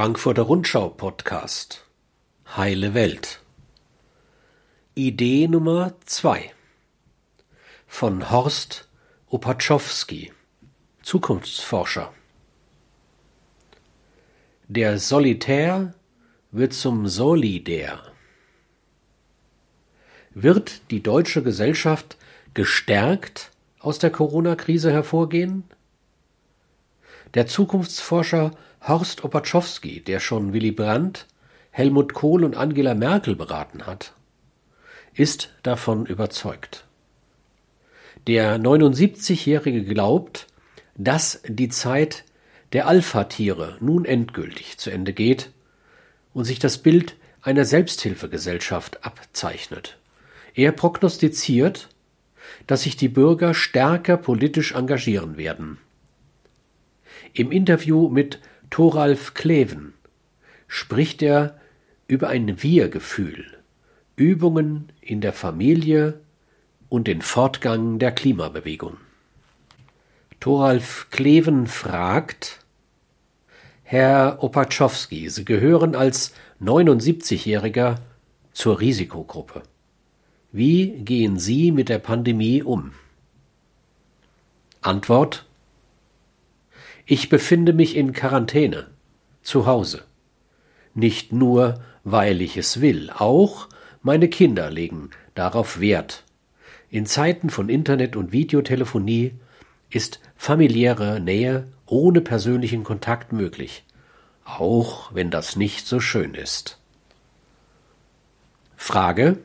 Frankfurter Rundschau Podcast Heile Welt Idee Nummer zwei von Horst Opatschowski Zukunftsforscher Der Solitär wird zum Solidär. Wird die deutsche Gesellschaft gestärkt aus der Corona-Krise hervorgehen? Der Zukunftsforscher Horst Opaczowski, der schon Willy Brandt, Helmut Kohl und Angela Merkel beraten hat, ist davon überzeugt. Der 79-Jährige glaubt, dass die Zeit der Alpha-Tiere nun endgültig zu Ende geht und sich das Bild einer Selbsthilfegesellschaft abzeichnet. Er prognostiziert, dass sich die Bürger stärker politisch engagieren werden. Im Interview mit Thoralf Kleven spricht er über ein Wir-Gefühl, Übungen in der Familie und den Fortgang der Klimabewegung. Thoralf Kleven fragt, Herr Opatschowski, Sie gehören als 79-Jähriger zur Risikogruppe. Wie gehen Sie mit der Pandemie um? Antwort ich befinde mich in Quarantäne, zu Hause. Nicht nur, weil ich es will, auch meine Kinder legen darauf Wert. In Zeiten von Internet und Videotelefonie ist familiäre Nähe ohne persönlichen Kontakt möglich, auch wenn das nicht so schön ist. Frage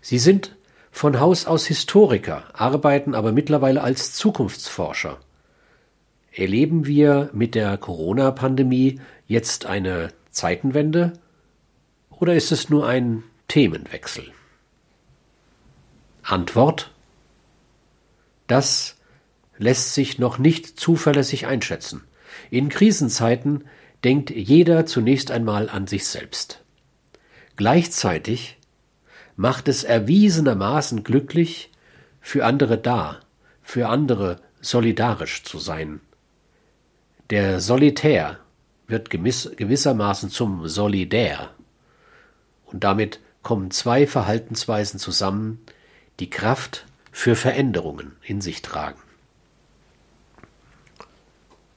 Sie sind von Haus aus Historiker, arbeiten aber mittlerweile als Zukunftsforscher. Erleben wir mit der Corona-Pandemie jetzt eine Zeitenwende oder ist es nur ein Themenwechsel? Antwort Das lässt sich noch nicht zuverlässig einschätzen. In Krisenzeiten denkt jeder zunächst einmal an sich selbst. Gleichzeitig macht es erwiesenermaßen glücklich, für andere da, für andere solidarisch zu sein. Der Solitär wird gewissermaßen zum Solidär. Und damit kommen zwei Verhaltensweisen zusammen, die Kraft für Veränderungen in sich tragen.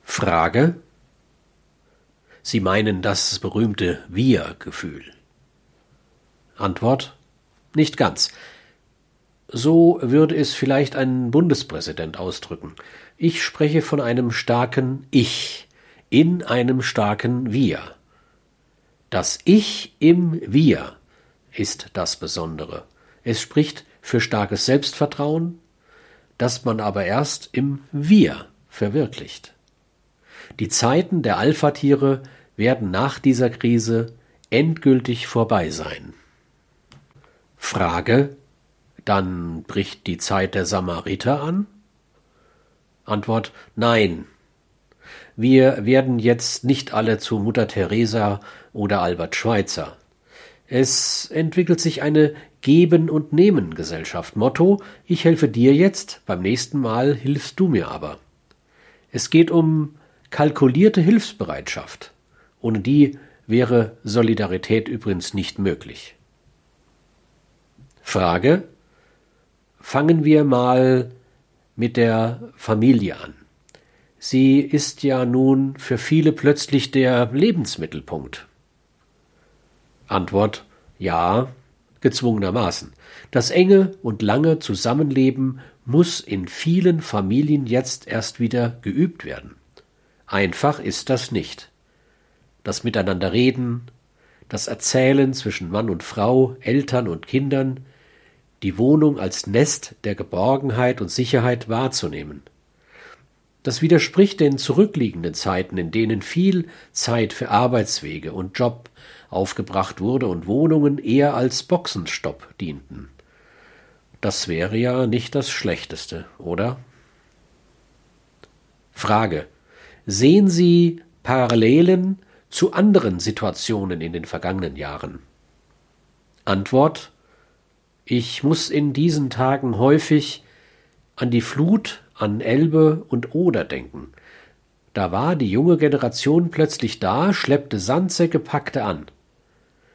Frage Sie meinen das berühmte Wir-Gefühl? Antwort Nicht ganz. So würde es vielleicht ein Bundespräsident ausdrücken. Ich spreche von einem starken Ich in einem starken Wir. Das Ich im Wir ist das Besondere. Es spricht für starkes Selbstvertrauen, das man aber erst im Wir verwirklicht. Die Zeiten der Alpha-Tiere werden nach dieser Krise endgültig vorbei sein. Frage dann bricht die Zeit der Samariter an? Antwort Nein. Wir werden jetzt nicht alle zu Mutter Teresa oder Albert Schweitzer. Es entwickelt sich eine Geben und Nehmen Gesellschaft. Motto Ich helfe dir jetzt, beim nächsten Mal hilfst du mir aber. Es geht um kalkulierte Hilfsbereitschaft. Ohne die wäre Solidarität übrigens nicht möglich. Frage Fangen wir mal mit der Familie an. Sie ist ja nun für viele plötzlich der Lebensmittelpunkt. Antwort Ja, gezwungenermaßen. Das enge und lange Zusammenleben muss in vielen Familien jetzt erst wieder geübt werden. Einfach ist das nicht. Das Miteinanderreden, das Erzählen zwischen Mann und Frau, Eltern und Kindern, die Wohnung als Nest der Geborgenheit und Sicherheit wahrzunehmen. Das widerspricht den zurückliegenden Zeiten, in denen viel Zeit für Arbeitswege und Job aufgebracht wurde und Wohnungen eher als Boxenstopp dienten. Das wäre ja nicht das Schlechteste, oder? Frage. Sehen Sie Parallelen zu anderen Situationen in den vergangenen Jahren? Antwort ich muss in diesen Tagen häufig an die Flut, an Elbe und Oder denken. Da war die junge Generation plötzlich da, schleppte Sandsäcke, packte an.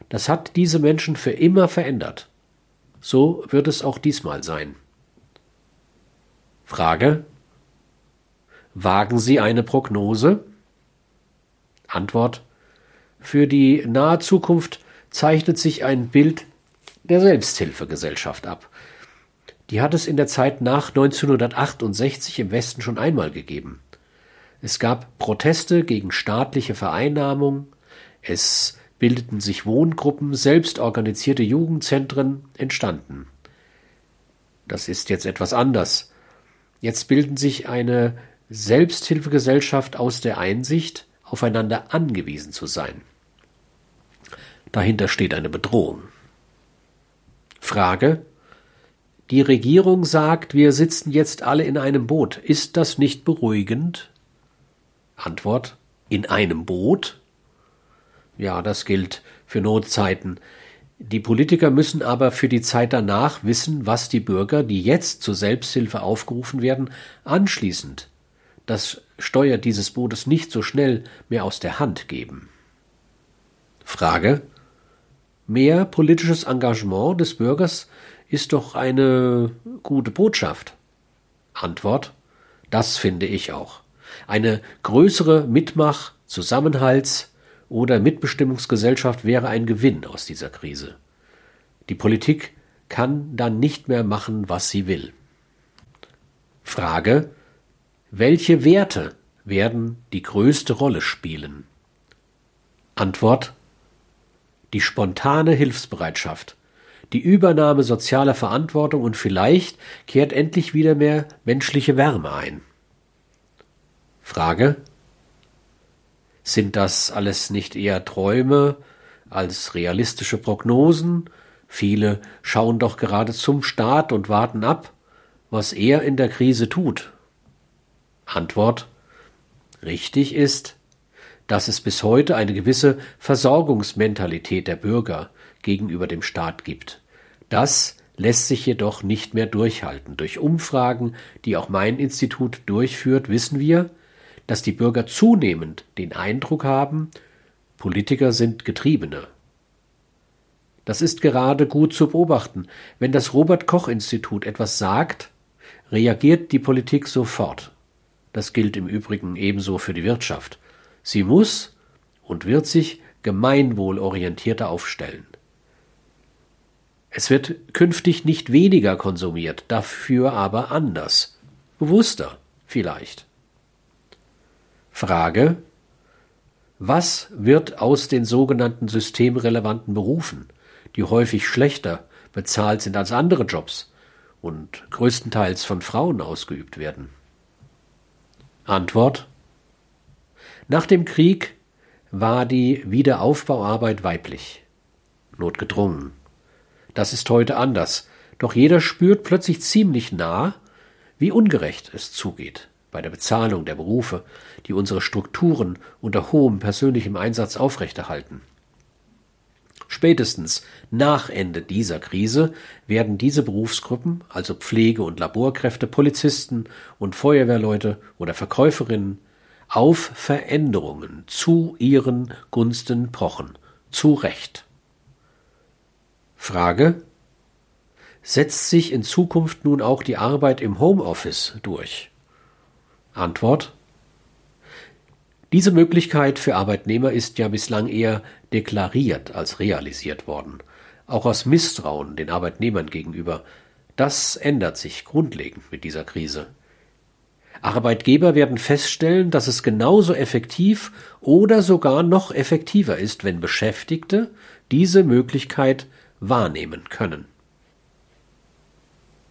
Das hat diese Menschen für immer verändert. So wird es auch diesmal sein. Frage. Wagen Sie eine Prognose? Antwort. Für die nahe Zukunft zeichnet sich ein Bild der Selbsthilfegesellschaft ab. Die hat es in der Zeit nach 1968 im Westen schon einmal gegeben. Es gab Proteste gegen staatliche Vereinnahmung, es bildeten sich Wohngruppen, selbstorganisierte Jugendzentren entstanden. Das ist jetzt etwas anders. Jetzt bilden sich eine Selbsthilfegesellschaft aus der Einsicht, aufeinander angewiesen zu sein. Dahinter steht eine Bedrohung. Frage Die Regierung sagt, wir sitzen jetzt alle in einem Boot. Ist das nicht beruhigend? Antwort In einem Boot? Ja, das gilt für Notzeiten. Die Politiker müssen aber für die Zeit danach wissen, was die Bürger, die jetzt zur Selbsthilfe aufgerufen werden, anschließend das Steuer dieses Bootes nicht so schnell mehr aus der Hand geben. Frage Mehr politisches Engagement des Bürgers ist doch eine gute Botschaft. Antwort Das finde ich auch. Eine größere Mitmach-, Zusammenhalts- oder Mitbestimmungsgesellschaft wäre ein Gewinn aus dieser Krise. Die Politik kann dann nicht mehr machen, was sie will. Frage Welche Werte werden die größte Rolle spielen? Antwort Die spontane Hilfsbereitschaft, die Übernahme sozialer Verantwortung und vielleicht kehrt endlich wieder mehr menschliche Wärme ein. Frage sind das alles nicht eher Träume als realistische Prognosen? Viele schauen doch gerade zum Staat und warten ab, was er in der Krise tut. Antwort Richtig ist, dass es bis heute eine gewisse Versorgungsmentalität der Bürger gegenüber dem Staat gibt. Das lässt sich jedoch nicht mehr durchhalten. Durch Umfragen, die auch mein Institut durchführt, wissen wir, dass die Bürger zunehmend den Eindruck haben, Politiker sind Getriebene. Das ist gerade gut zu beobachten. Wenn das Robert Koch Institut etwas sagt, reagiert die Politik sofort. Das gilt im Übrigen ebenso für die Wirtschaft. Sie muss und wird sich gemeinwohlorientierter aufstellen. Es wird künftig nicht weniger konsumiert, dafür aber anders, bewusster vielleicht. Frage Was wird aus den sogenannten systemrelevanten Berufen, die häufig schlechter bezahlt sind als andere Jobs und größtenteils von Frauen ausgeübt werden? Antwort Nach dem Krieg war die Wiederaufbauarbeit weiblich, notgedrungen. Das ist heute anders, doch jeder spürt plötzlich ziemlich nah, wie ungerecht es zugeht bei der Bezahlung der Berufe, die unsere Strukturen unter hohem persönlichem Einsatz aufrechterhalten. Spätestens nach Ende dieser Krise werden diese Berufsgruppen, also Pflege- und Laborkräfte, Polizisten und Feuerwehrleute oder Verkäuferinnen, auf Veränderungen zu ihren Gunsten pochen, zu Recht. Frage Setzt sich in Zukunft nun auch die Arbeit im Homeoffice durch? Antwort Diese Möglichkeit für Arbeitnehmer ist ja bislang eher deklariert als realisiert worden, auch aus Misstrauen den Arbeitnehmern gegenüber. Das ändert sich grundlegend mit dieser Krise. Arbeitgeber werden feststellen, dass es genauso effektiv oder sogar noch effektiver ist, wenn Beschäftigte diese Möglichkeit wahrnehmen können.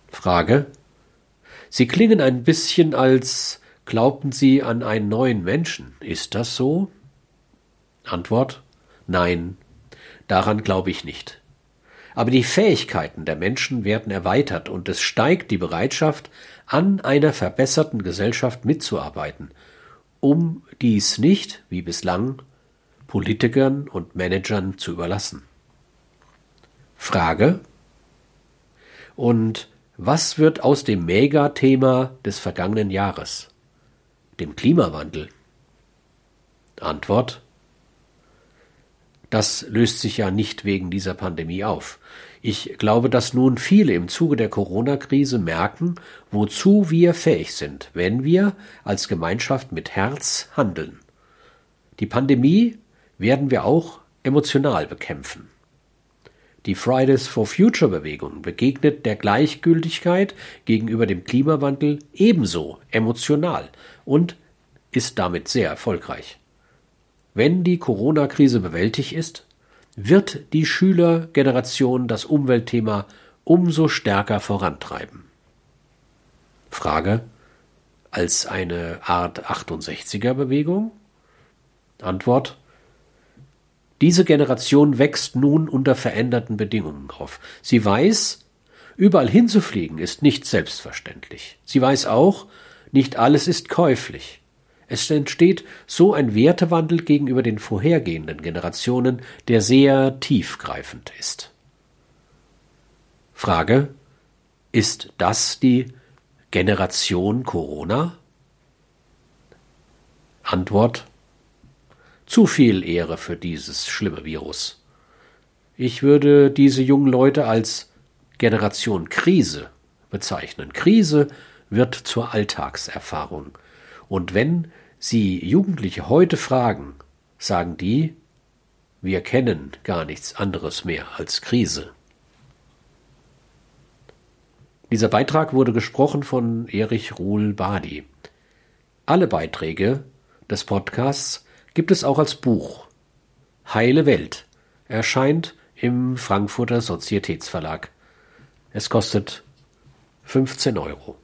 Frage Sie klingen ein bisschen als Glaubten Sie an einen neuen Menschen? Ist das so? Antwort Nein, daran glaube ich nicht. Aber die Fähigkeiten der Menschen werden erweitert und es steigt die Bereitschaft, an einer verbesserten Gesellschaft mitzuarbeiten, um dies nicht, wie bislang, Politikern und Managern zu überlassen. Frage Und was wird aus dem Megathema des vergangenen Jahres? dem Klimawandel. Antwort Das löst sich ja nicht wegen dieser Pandemie auf. Ich glaube, dass nun viele im Zuge der Corona-Krise merken, wozu wir fähig sind, wenn wir als Gemeinschaft mit Herz handeln. Die Pandemie werden wir auch emotional bekämpfen. Die Fridays for Future Bewegung begegnet der Gleichgültigkeit gegenüber dem Klimawandel ebenso emotional und ist damit sehr erfolgreich. Wenn die Corona-Krise bewältigt ist, wird die Schülergeneration das Umweltthema umso stärker vorantreiben. Frage als eine Art 68er Bewegung? Antwort diese Generation wächst nun unter veränderten Bedingungen auf. Sie weiß, überall hinzufliegen ist nicht selbstverständlich. Sie weiß auch, nicht alles ist käuflich. Es entsteht so ein Wertewandel gegenüber den vorhergehenden Generationen, der sehr tiefgreifend ist. Frage Ist das die Generation Corona? Antwort zu viel Ehre für dieses schlimme Virus. Ich würde diese jungen Leute als Generation Krise bezeichnen. Krise wird zur Alltagserfahrung. Und wenn Sie Jugendliche heute fragen, sagen die, wir kennen gar nichts anderes mehr als Krise. Dieser Beitrag wurde gesprochen von Erich Ruhl Badi. Alle Beiträge des Podcasts gibt es auch als Buch. Heile Welt erscheint im Frankfurter Sozietätsverlag. Es kostet 15 Euro.